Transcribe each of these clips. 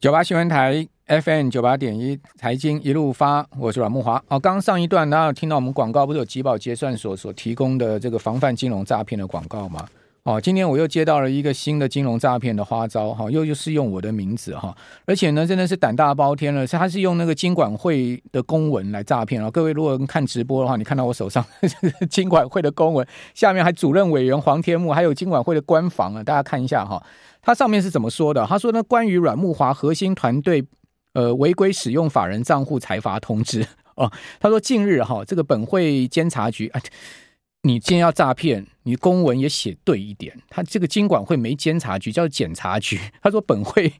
九八新闻台 FM 九八点一财经一路发，我是阮慕华。哦，刚刚上一段大家有听到我们广告，不是有集宝结算所所提供的这个防范金融诈骗的广告吗？哦，今天我又接到了一个新的金融诈骗的花招，哈，又又是用我的名字哈，而且呢，真的是胆大包天了，是他是用那个金管会的公文来诈骗啊！各位如果看直播的话，你看到我手上 金管会的公文，下面还主任委员黄天木，还有金管会的官房啊，大家看一下哈，他上面是怎么说的？他说呢，关于阮木华核心团队呃违规使用法人账户裁罚通知 哦，他说近日哈，这个本会监察局啊。你既然要诈骗，你公文也写对一点。他这个金管会没监察局，叫检察局。他说本会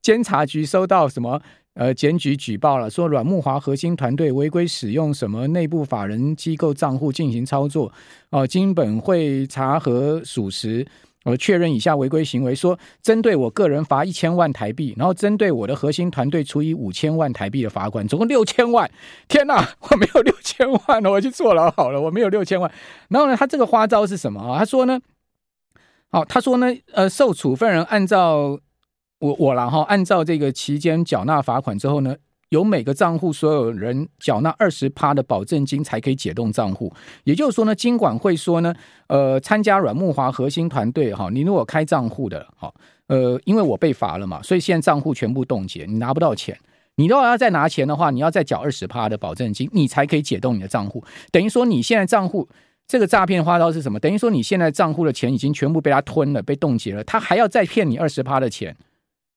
监察局收到什么？呃，检举举报了，说阮木华核心团队违规使用什么内部法人机构账户进行操作。哦、经本会查核属实。我确认以下违规行为，说针对我个人罚一千万台币，然后针对我的核心团队处以五千万台币的罚款，总共六千万。天哪，我没有六千万，我去坐牢好了，我没有六千万。然后呢，他这个花招是什么啊？他说呢，好，他说呢，呃，受处分人按照我我然后按照这个期间缴纳罚款之后呢。由每个账户所有人缴纳二十趴的保证金才可以解冻账户，也就是说呢，金管会说呢，呃，参加阮木华核心团队哈，你如果开账户的，哈，呃，因为我被罚了嘛，所以现在账户全部冻结，你拿不到钱。你如果要再拿钱的话，你要再缴二十趴的保证金，你才可以解冻你的账户。等于说你现在账户这个诈骗花招是什么？等于说你现在账户的钱已经全部被他吞了，被冻结了，他还要再骗你二十趴的钱。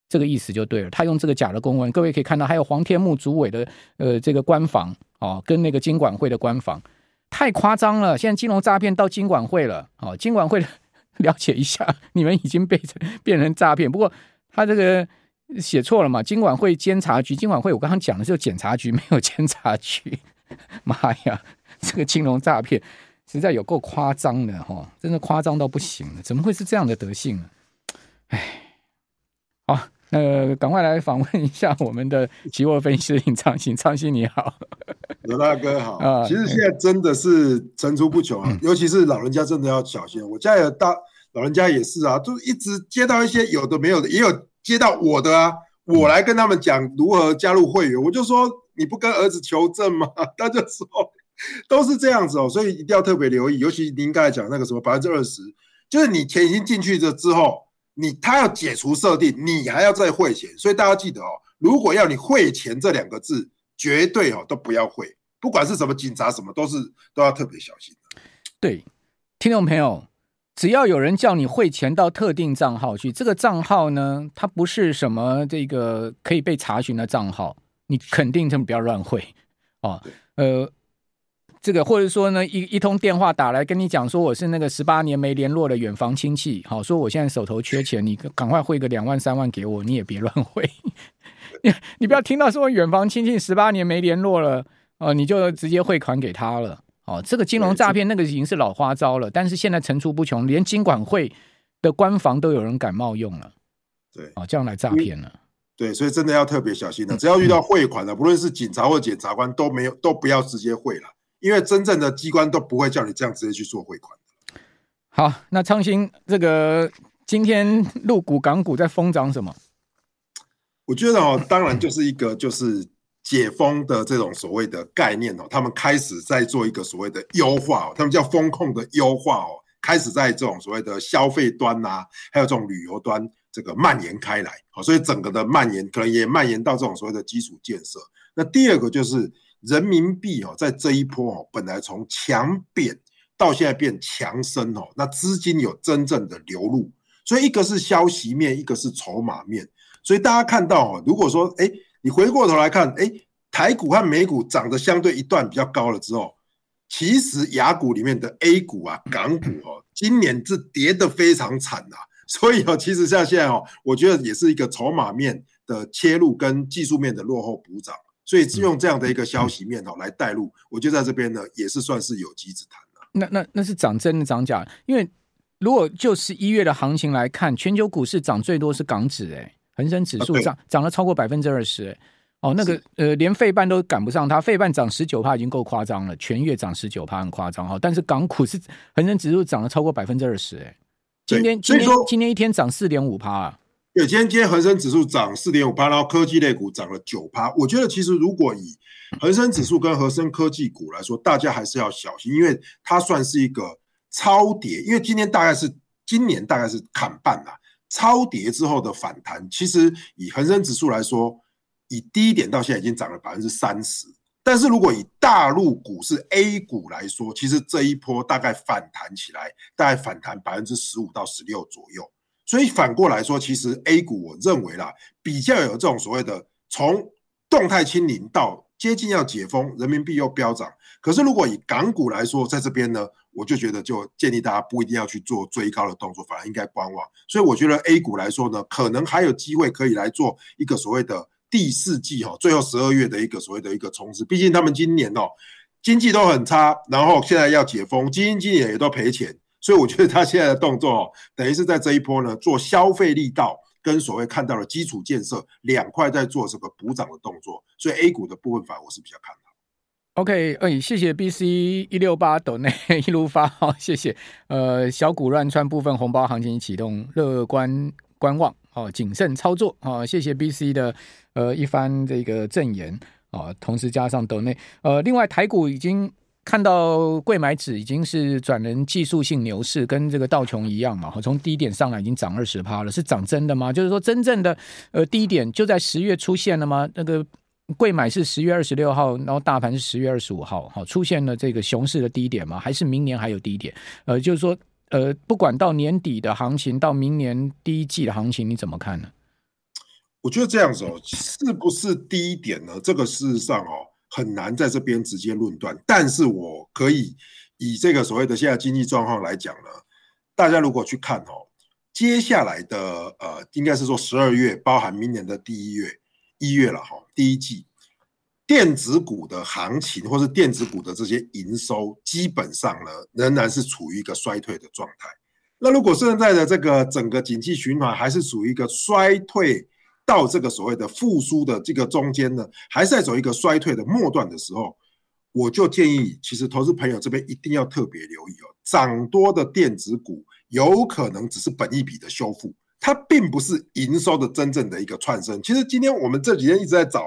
这个意思就对了，他用这个假的公文，各位可以看到，还有黄天木主委的呃这个官房哦，跟那个金管会的官房，太夸张了。现在金融诈骗到金管会了，哦，金管会 了解一下，你们已经被变成诈骗。不过他这个写错了嘛，金管会监察局，金管会我刚刚讲的是检察局，没有监察局。妈呀，这个金融诈骗实在有够夸张的哈、哦，真的夸张到不行了，怎么会是这样的德性呢？哎，好。呃，赶快来访问一下我们的期货分析师林昌兴，昌兴你好，罗大哥好。啊，其实现在真的是层出不穷啊，嗯，尤其是老人家真的要小心。我家有大老人家也是啊，就一直接到一些有的没有的，也有接到我的啊，我来跟他们讲如何加入会员，我就说你不跟儿子求证吗？他就说都是这样子哦，所以一定要特别留意，尤其您刚才讲那个什么百分之二十，就是你钱已经进去了之后。你他要解除设定，你还要再汇钱，所以大家记得哦，如果要你汇钱这两个字，绝对哦都不要汇，不管是什么警察什么，都是都要特别小心。对，听众朋友，只要有人叫你汇钱到特定账号去，这个账号呢，它不是什么这个可以被查询的账号，你肯定就不要乱汇哦。呃。这个，或者说呢，一一通电话打来跟你讲说，我是那个十八年没联络的远房亲戚，好说我现在手头缺钱，你赶快汇个两万三万给我，你也别乱汇。你 你不要听到说远房亲戚十八年没联络了，哦，你就直接汇款给他了。哦，这个金融诈骗那个已经是老花招了，但是现在层出不穷，连金管会的官房都有人敢冒用了。对，哦，这样来诈骗了。对，所以真的要特别小心的，只要遇到汇款的，不论是警察或检察官，都没有都不要直接汇了。因为真正的机关都不会叫你这样直接去做汇款。好，那昌兴，这个今天陆股、港股在疯涨什么？我觉得哦，当然就是一个就是解封的这种所谓的概念哦，他们开始在做一个所谓的优化哦，他们叫风控的优化哦，开始在这种所谓的消费端呐、啊，还有这种旅游端这个蔓延开来，好，所以整个的蔓延可能也蔓延到这种所谓的基础建设。那第二个就是。人民币哦，在这一波哦，本来从强贬到现在变强升哦，那资金有真正的流入，所以一个是消息面，一个是筹码面。所以大家看到哦，如果说哎，你回过头来看，哎，台股和美股涨得相对一段比较高了之后，其实亚股里面的 A 股啊、港股哦，今年是跌得非常惨啊。所以哦，其实像现在哦，我觉得也是一个筹码面的切入跟技术面的落后补涨。所以用这样的一个消息面哦来带路，我就在这边呢也是算是有机之谈了。那那那是涨真的涨假？因为如果就十一月的行情来看，全球股市涨最多是港指哎，恒生指数涨涨了超过百分之二十哎。哦，那个呃连费半都赶不上它，费半涨十九趴已经够夸张了，全月涨十九趴很夸张哈。但是港股是恒生指数涨了超过百分之二十哎，今天今天今天一天涨四点五趴啊。对，今天今天恒生指数涨四点五趴，然后科技类股涨了九趴。我觉得其实如果以恒生指数跟恒生科技股来说，大家还是要小心，因为它算是一个超跌。因为今天大概是今年大概是砍半了，超跌之后的反弹，其实以恒生指数来说，以低点到现在已经涨了百分之三十。但是如果以大陆股市 A 股来说，其实这一波大概反弹起来，大概反弹百分之十五到十六左右。所以反过来说，其实 A 股我认为啦，比较有这种所谓的从动态清零到接近要解封，人民币又飙涨。可是如果以港股来说，在这边呢，我就觉得就建议大家不一定要去做追高的动作，反而应该观望。所以我觉得 A 股来说呢，可能还有机会可以来做一个所谓的。第四季哈，最后十二月的一个所谓的一个冲刺，毕竟他们今年哦经济都很差，然后现在要解封，基金经理也都赔钱，所以我觉得他现在的动作哦，等于是在这一波呢做消费力道跟所谓看到的基础建设两块在做这个补涨的动作，所以 A 股的部分反而我是比较看好。OK，哎，谢谢 BC 一六八斗内一路发好，谢谢。呃，小股乱窜部分红包行情启动，乐观观望哦，谨慎操作哦，谢谢 BC 的。呃，一番这个证言啊，同时加上斗内呃，另外台股已经看到贵买指已经是转成技术性牛市，跟这个道琼一样嘛，从低点上来已经涨二十趴了，是涨真的吗？就是说真正的呃低点就在十月出现了吗？那个贵买是十月二十六号，然后大盘是十月二十五号，好出现了这个熊市的低点吗？还是明年还有低点？呃，就是说呃，不管到年底的行情，到明年第一季的行情，你怎么看呢？我觉得这样子哦，是不是低点呢？这个事实上哦，很难在这边直接论断。但是我可以以这个所谓的现在经济状况来讲呢，大家如果去看哦，接下来的呃，应该是说十二月，包含明年的第一月一月了哈，第一季电子股的行情，或是电子股的这些营收，基本上呢，仍然是处于一个衰退的状态。那如果现在的这个整个景气循环还是处于一个衰退，到这个所谓的复苏的这个中间呢，还是在走一个衰退的末段的时候，我就建议，其实投资朋友这边一定要特别留意哦，涨多的电子股有可能只是本一笔的修复。它并不是营收的真正的一个窜升。其实今天我们这几天一直在找，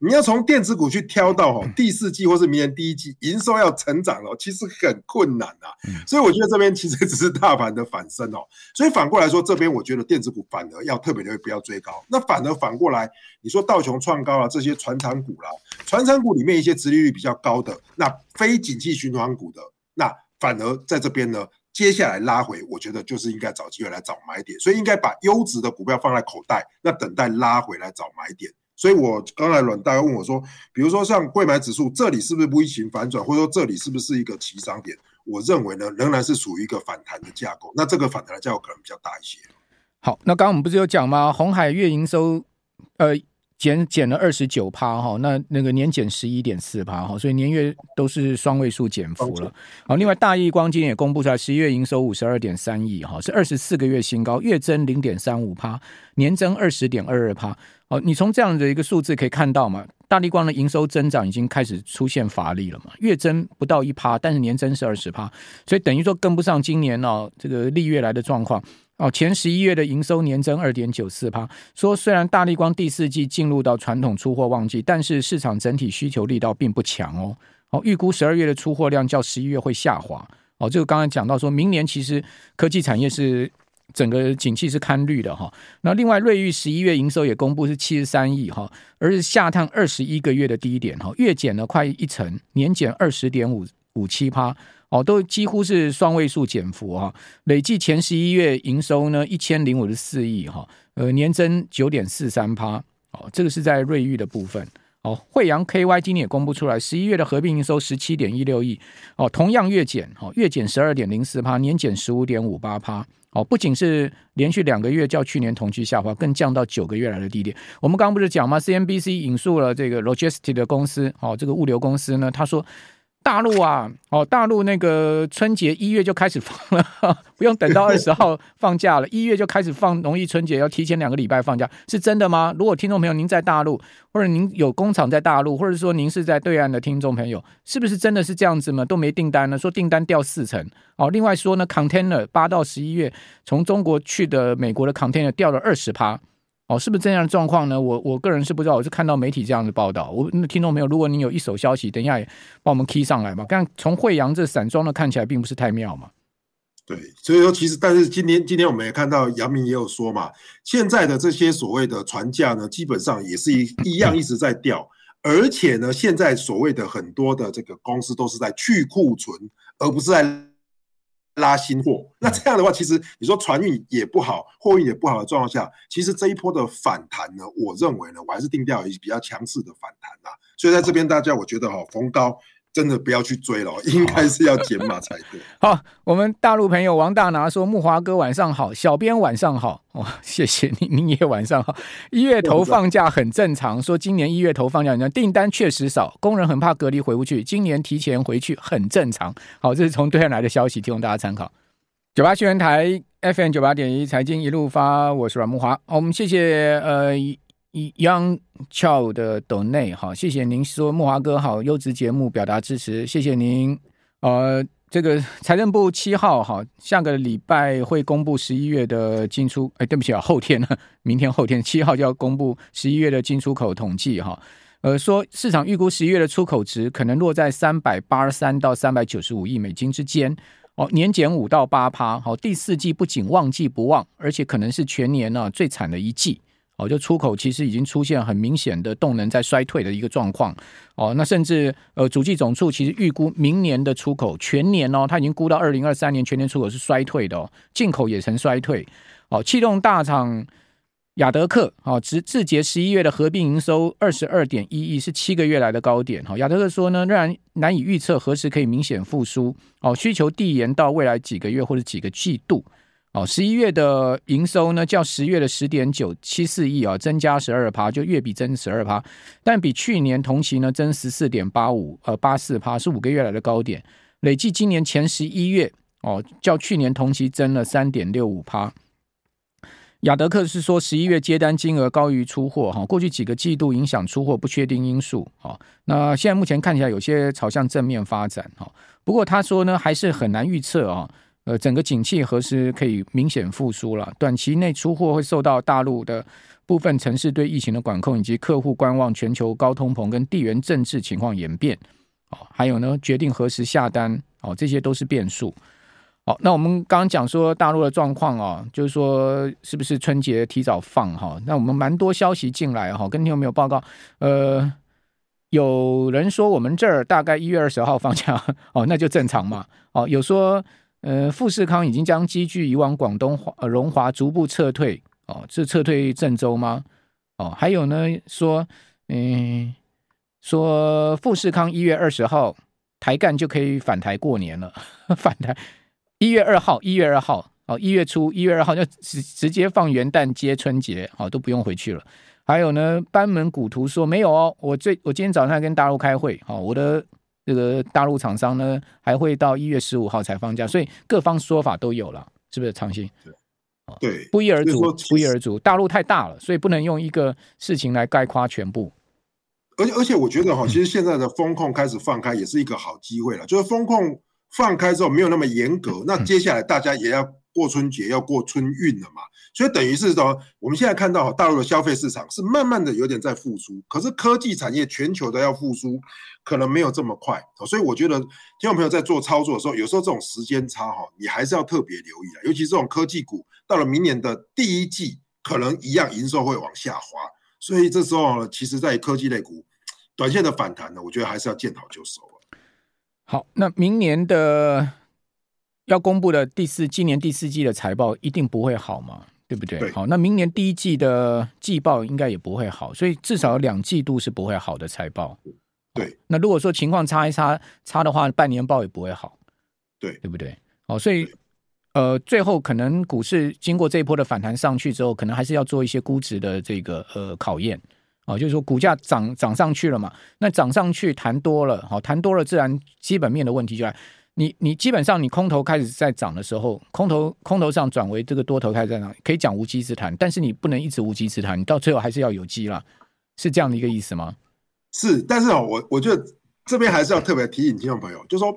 你要从电子股去挑到哦第四季或是明年第一季营收要成长哦，其实很困难呐。所以我觉得这边其实只是大盘的反升哦。所以反过来说，这边我觉得电子股反而要特别留意，不要追高。那反而反过来，你说道琼创高啊，这些传产股啦，传产股里面一些殖利率比较高的，那非景气循环股的，那反而在这边呢。接下来拉回，我觉得就是应该找机会来找买点，所以应该把优质的股票放在口袋，那等待拉回来找买点。所以我刚才阮大家问我说，比如说像柜买指数，这里是不是 V 型反转，或者说这里是不是一个起涨点？我认为呢，仍然是属于一个反弹的架构。那这个反弹的架构可能比较大一些。好，那刚刚我们不是有讲吗？鸿海月营收，呃。减减了二十九趴哈，那那个年减十一点四趴哈，所以年月都是双位数减幅了。好，另外大益光今天也公布出来，十一月营收五十二点三亿哈，是二十四个月新高，月增零点三五趴，年增二十点二二趴。好，你从这样的一个数字可以看到嘛，大立光的营收增长已经开始出现乏力了嘛，月增不到一趴，但是年增是二十趴，所以等于说跟不上今年哦这个历月来的状况。哦，前十一月的营收年增二点九四趴，说虽然大立光第四季进入到传统出货旺季，但是市场整体需求力道并不强哦。哦，预估十二月的出货量较十一月会下滑。哦，这个刚才讲到说明年其实科技产业是整个景气是看绿的哈。那另外瑞昱十一月营收也公布是七十三亿哈，而是下探二十一个月的低点哈，月减了快一成，年减二十点五五七趴。哦，都几乎是双位数减幅哈，累计前十一月营收呢一千零五十四亿哈，呃年增九点四三趴，哦，这个是在瑞昱的部分。哦，慧洋 KY 今年也公布出来，十一月的合并营收十七点一六亿，哦，同样月减，哦，月减十二点零四趴，年减十五点五八趴，哦，不仅是连续两个月较去年同期下滑，更降到九个月来的低点。我们刚刚不是讲吗？CNBC 引述了这个 Logistic 的公司，哦，这个物流公司呢，他说。大陆啊，哦，大陆那个春节一月就开始放了，不用等到二十号放假了，一月就开始放农历春节，要提前两个礼拜放假，是真的吗？如果听众朋友您在大陆，或者您有工厂在大陆，或者说您是在对岸的听众朋友，是不是真的是这样子吗？都没订单呢？说订单掉四成哦。另外说呢，container 八到十一月从中国去的美国的 container 掉了二十趴。哦，是不是这样的状况呢？我我个人是不知道，我是看到媒体这样的报道。我那听众朋友，如果你有一手消息，等一下也帮我们踢上来嘛。刚从惠阳这散装的看起来并不是太妙嘛。对，所以说其实，但是今天今天我们也看到杨明也有说嘛，现在的这些所谓的船价呢，基本上也是一一样一直在掉，而且呢，现在所谓的很多的这个公司都是在去库存，而不是在。拉新货，那这样的话，其实你说船运也不好，货运也不好的状况下，其实这一波的反弹呢，我认为呢，我还是定调一比较强势的反弹呐。所以在这边，大家我觉得哈，逢高。真的不要去追了，应该是要减码才对。好，我们大陆朋友王大拿说：“木华哥晚上好，小编晚上好。”哦，谢谢你，你也晚上好。一月头放假很正常，说今年一月头放假，订单确实少，工人很怕隔离回不去，今年提前回去很正常。好，这是从对岸来的消息，提供大家参考。九八新闻台 FM 九八点一财经一路发，我是阮慕驊。我们谢谢呃。Young Chow 的 Donate 好，谢谢您说木华哥好，优质节目表达支持，谢谢您。呃，这个财政部七号哈，下个礼拜会公布十一月的进出，哎，对不起啊，后天呢，明天后天七号就要公布十一月的进出口统计哈。呃，说市场预估十一月的出口值可能落在三百八十三到三百九十五亿美金之间，哦，年减五到八趴。好，第四季不仅旺季不旺，而且可能是全年呢最惨的一季。哦，就出口其实已经出现很明显的动能在衰退的一个状况。哦，那甚至呃，主计总处其实预估明年的出口全年哦，它已经估到二零二三年全年出口是衰退的哦，进口也呈衰退。哦，气动大厂亚德客哦，直至节十一月的合并营收二十二点一亿，是七个月来的高点。哈，亚德客说呢，仍然难以预测何时可以明显复苏。哦，需求递延到未来几个月或者几个季度。哦，十一月的营收呢，较十月的十点九七四亿啊，增加十二趴，就月比增十二趴，但比去年同期呢增十四点八五呃八四趴，是五个月来的高点。累计今年前十一月哦，较去年同期增了三点六五趴。亚德克是说，十一月接单金额高于出货哈，过去几个季度影响出货不确定因素啊，那现在目前看起来有些朝向正面发展哈，不过他说呢，还是很难预测啊。呃，整个景气何时可以明显复苏了？短期内出货会受到大陆的部分城市对疫情的管控，以及客户观望全球高通膨跟地缘政治情况演变。哦，还有呢，决定何时下单，哦，这些都是变数。好，那我们刚刚讲说大陆的状况哦，就是说是不是春节提早放哈？那我们蛮多消息进来哈，跟你有没有报告。呃，有人说我们这儿大概一月二十号放假，哦，那就正常嘛。哦，有说。呃，富士康已经将机具移往广东华呃荣华逐步撤退哦，是撤退郑州吗？哦，还有呢，说嗯、说富士康一月二十号台干就可以返台过年了，返台一月二号，一月二号哦，一月初一月二号就直直接放元旦接春节，哦，都不用回去了。还有呢，班门古图说没有哦，我最我今天早上跟大陆开会，哦，我的。这个大陆厂商呢，还会到一月十五号才放假，所以各方说法都有了，是不是？长兴对，不一而足，不一而足。大陆太大了，所以不能用一个事情来概括全部。而且，而且我觉得哈，其实现在的风控开始放开，也是一个好机会了。就是风控放开之后，没有那么严格，那接下来大家也要。过春节要过春运了嘛，所以等于是说，我们现在看到大陆的消费市场是慢慢的有点在复苏，可是科技产业全球的要复苏，可能没有这么快，所以我觉得听众朋友在做操作的时候，有时候这种时间差哈，你还是要特别留意啊，尤其这种科技股到了明年的第一季，可能一样营收会往下滑，所以这时候其实在科技类股短线的反弹呢，我觉得还是要见好就收了。好，那明年的。要公布的第四今年第四季的财报一定不会好嘛，对不对？对。好，那明年第一季的季报应该也不会好，所以至少有两季度是不会好的财报。对。那如果说情况差一差差的话，半年报也不会好。对，对不对？好，所以呃，最后可能股市经过这一波的反弹上去之后，可能还是要做一些估值的这个呃考验。哦，就是说股价涨涨上去了嘛，那涨上去谈多了，好谈多了，自然基本面的问题就来。你你基本上你空头开始在涨的时候，空头空头上转为这个多头开始在涨，可以讲无稽之谈，但是你不能一直无稽之谈，你到最后还是要有机了，是这样的一个意思吗？是，但是哦，我我觉得这边还是要特别提醒听众朋友，就是说，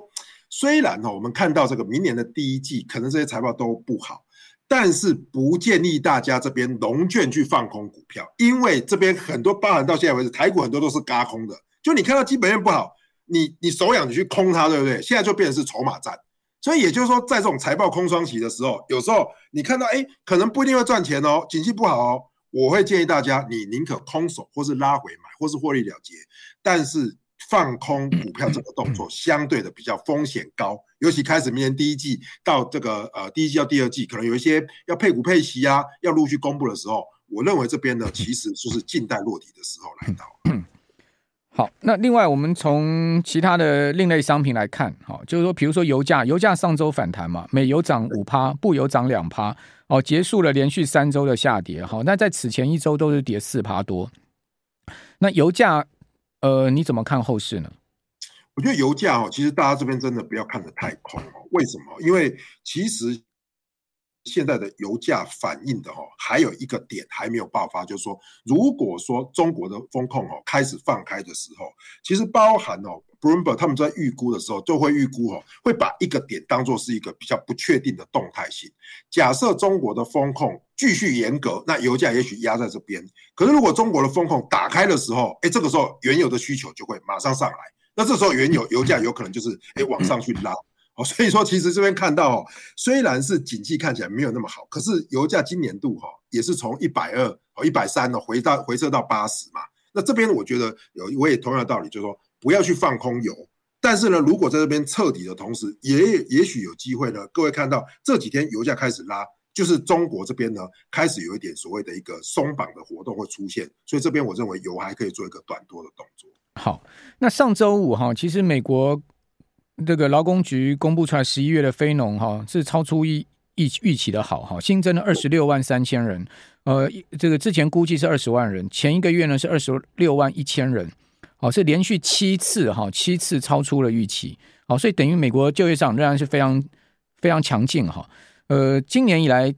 虽然哦，我们看到这个明年的第一季可能这些财报都不好，但是不建议大家这边龙券去放空股票，因为这边很多包含到现在为止，台股很多都是轧空的，就你看到基本面不好。你你手痒你去空它，对不对？现在就变成是筹码战，所以也就是说，在这种财报空窗期的时候，有时候你看到哎，可能不一定会赚钱哦，景气不好哦，我会建议大家，你宁可空手，或是拉回买，或是获利了结。但是放空股票这个动作 相对的比较风险高，尤其开始明年第一季到这个呃第一季到第二季，可能有一些要配股配息啊，要陆续公布的时候，我认为这边呢，其实就是静待落底的时候来到。好，那另外我们从其他的另类商品来看，好，就是说，比如说油价，油价上周反弹嘛，美油涨五趴，布油涨两趴，哦，结束了连续三周的下跌，好，那在此前一周都是跌四趴多。那油价，呃，你怎么看后市呢？我觉得油价哦，其实大家这边真的不要看得太空哦，为什么？因为其实。现在的油价反应的哈，还有一个点还没有爆发，就是说，如果说中国的风控哦开始放开的时候，其实包含哦，Bloomberg 他们在预估的时候，就会预估哦，会把一个点当做是一个比较不确定的动态性。假设中国的风控继续严格，那油价也许压在这边。可是如果中国的风控打开的时候，哎，这个时候原油的需求就会马上上来，那这时候原油油价有可能就是哎往上去拉。哦，所以说其实这边看到，虽然是景气看起来没有那么好，可是油价今年度哈也是从一百二哦一百三哦回到回撤到八十嘛。那这边我觉得有我也同样的道理，就是说不要去放空油。但是呢，如果在这边彻底的同时，也也许有机会呢。各位看到这几天油价开始拉，就是中国这边呢开始有一点所谓的一个松绑的活动会出现。所以这边我认为油还可以做一个短多的动作。好，那上周五哈，其实美国。这个劳工局公布出来十一月的非农哈是超出预预预期的好哈，新增了二十六万三千人，呃，这个之前估计是二十万人，前一个月呢是二十六万一千人，哦，是连续七次哈七次超出了预期，好，所以等于美国就业上仍然是非常非常强劲哈，呃，今年以来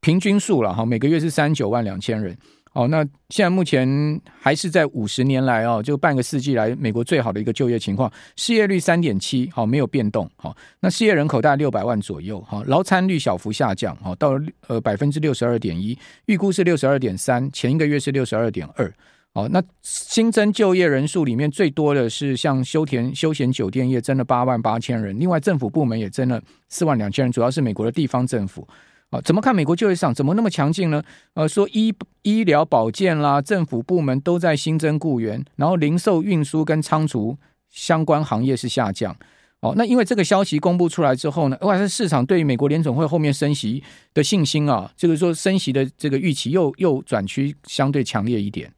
平均数了哈，每个月是三十九万两千人。哦，那现在目前还是在五十年来哦，就半个世纪来美国最好的一个就业情况，失业率三点七，好，没有变动，好，那失业人口大概六百万左右，好，劳参率小幅下降，好，到呃百分之六十二点一，预估是六十二点三，前一个月是六十二点二，好，那新增就业人数里面最多的是像休田休闲酒店业增了八万八千人，另外政府部门也增了四万两千人，主要是美国的地方政府。啊，怎么看美国就业市场怎么那么强劲呢？呃，说医医疗保健啦，政府部门都在新增雇员，然后零售运输跟仓储相关行业是下降。哦，那因为这个消息公布出来之后呢，哇，这市场对于美国联总会后面升息的信心啊，就是说升息的这个预期又又转趋相对强烈一点。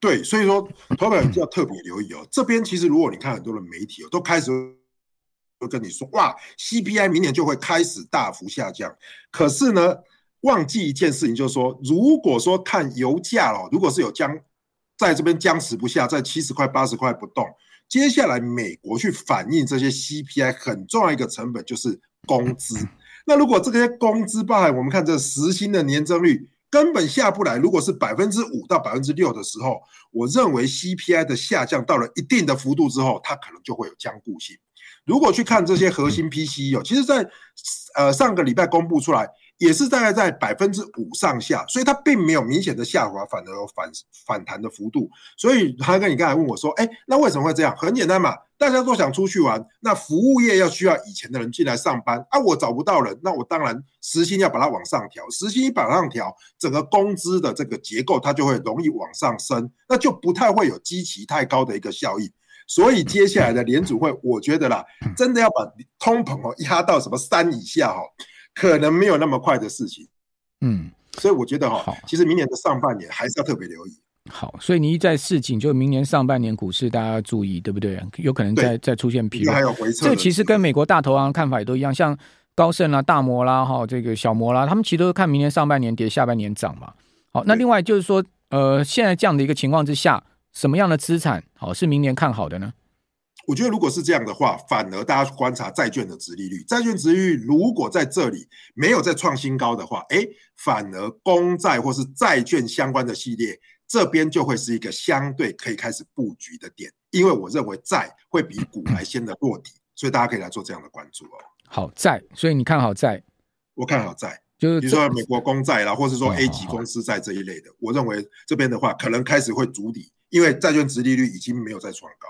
对，所以说投票要特别留意哦。这边其实如果你看很多的媒体哦，都开始。会跟你说哇，CPI 明年就会开始大幅下降。可是呢，忘记一件事情，就是说，如果说看油价哦，如果是有僵，在这边僵持不下，在七十块、八十块不动，接下来美国去反映这些 CPI 很重要一个成本就是工资。那如果这些工资包含我们看这实薪的年增率根本下不来，如果是百分之五到百分之六的时候，我认为 CPI 的下降到了一定的幅度之后，它可能就会有僵固性。如果去看这些核心 PCE 哦，其实在呃上个礼拜公布出来，也是大概在百分之五上下，所以它并没有明显的下滑，反而有反反弹的幅度。所以他跟你刚才问我说，哎，那为什么会这样？很简单嘛，大家都想出去玩，那服务业要需要以前的人进来上班啊，我找不到人，那我当然时薪要把它往上调，时薪一往上调，整个工资的这个结构它就会容易往上升，那就不太会有基期太高的一个效应。所以接下来的联储会，我觉得啦，真的要把通膨哦压到什么三以下哦，可能没有那么快的事情。嗯，所以我觉得哈，其实明年的上半年还是要特别留意。好，所以你一再示警，就明年上半年股市大家要注意，对不对？有可能再再出现疲弱，还有回撤。这其实跟美国大投行看法也都一样，像高盛啦、大摩啦、哈这个小摩啦，他们其实都是看明年上半年跌，下半年涨嘛。好，那另外就是说。呃，现在这样的一个情况之下，什么样的资产好是明年看好的呢？我觉得如果是这样的话，反而大家观察债券的殖利率，债券殖利率如果在这里没有再创新高的话，哎，反而公债或是债券相关的系列这边就会是一个相对可以开始布局的点，因为我认为债会比股来先的落底，所以大家可以来做这样的关注哦。好债，所以你看好债，我看好债，就是比如说美国公债啦，或是说 A 级公司债这一类的，我认为这边的话可能开始会筑底，因为债券殖利率已经没有再创高。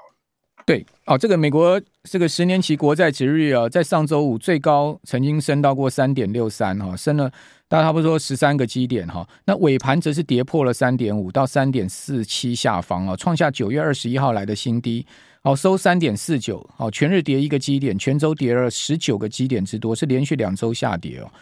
对哦，这个美国这个十年期国债殖利率啊，在上周五最高曾经升到过三点六三哈，升了大概差不多十三个基点哈。那尾盘则是跌破了三点五到三点四七下方啊，创下九月二十一号来的新低。好，收三点四九，好，全日跌一个基点，全周跌了十九个基点之多，是连续两周下跌哦。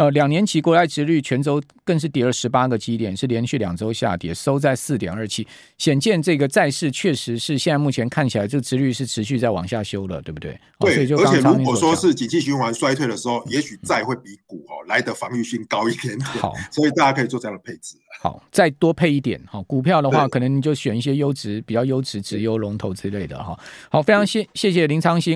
呃，两年期国债值率全周更是跌了十八个基点，是连续两周下跌，收在四点二七，显见这个债市确实是现在目前看起来，这个殖率是持续在往下修了，对不对？对，所以就而且如果说是景气循环衰退的时候，也许债会比股哦来的防御性高一点点。好，所以大家可以做这样的配置。好，再多配一点哈，股票的话，可能你就选一些优质、比较优质、质优龙头之类的哈。好，非常谢谢谢林昌兴。